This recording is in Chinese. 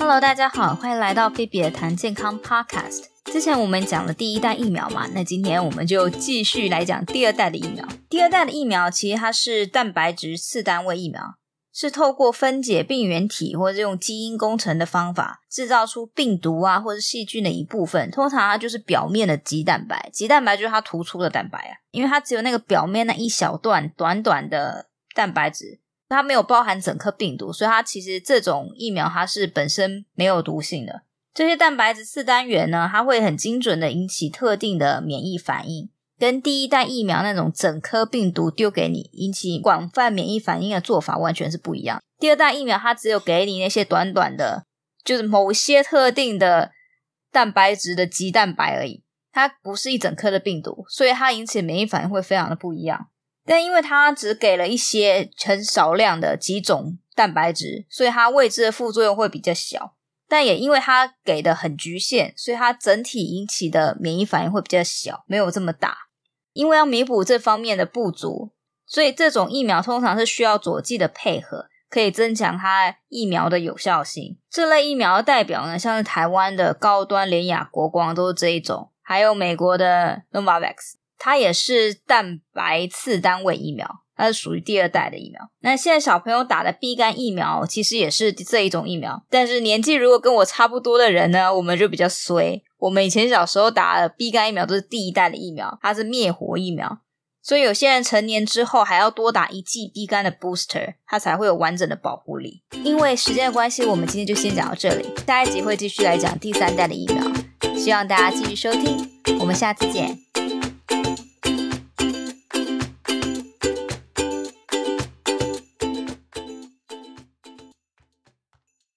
Hello，大家好，欢迎来到菲比的谈健康 Podcast。之前我们讲了第一代疫苗嘛，那今天我们就继续来讲第二代的疫苗。第二代的疫苗其实它是蛋白质次单位疫苗。是透过分解病原体或者用基因工程的方法制造出病毒啊，或者细菌的一部分。通常它就是表面的棘蛋白，棘蛋白就是它突出的蛋白啊，因为它只有那个表面那一小段短短的蛋白质，它没有包含整颗病毒，所以它其实这种疫苗它是本身没有毒性的。这些蛋白质次单元呢，它会很精准的引起特定的免疫反应。跟第一代疫苗那种整颗病毒丢给你，引起广泛免疫反应的做法完全是不一样。第二代疫苗它只有给你那些短短的，就是某些特定的蛋白质的棘蛋白而已，它不是一整颗的病毒，所以它引起免疫反应会非常的不一样。但因为它只给了一些很少量的几种蛋白质，所以它未知的副作用会比较小。但也因为它给的很局限，所以它整体引起的免疫反应会比较小，没有这么大。因为要弥补这方面的不足，所以这种疫苗通常是需要佐剂的配合，可以增强它疫苗的有效性。这类疫苗的代表呢，像是台湾的高端联雅国光都是这一种，还有美国的 Novavax，它也是蛋白次单位疫苗，它是属于第二代的疫苗。那现在小朋友打的 B 肝疫苗其实也是这一种疫苗，但是年纪如果跟我差不多的人呢，我们就比较衰。我们以前小时候打的 B 肝疫苗都是第一代的疫苗，它是灭活疫苗，所以有些人成年之后还要多打一剂 B 肝的 booster，它才会有完整的保护力。因为时间的关系，我们今天就先讲到这里，下一集会继续来讲第三代的疫苗，希望大家继续收听，我们下次见。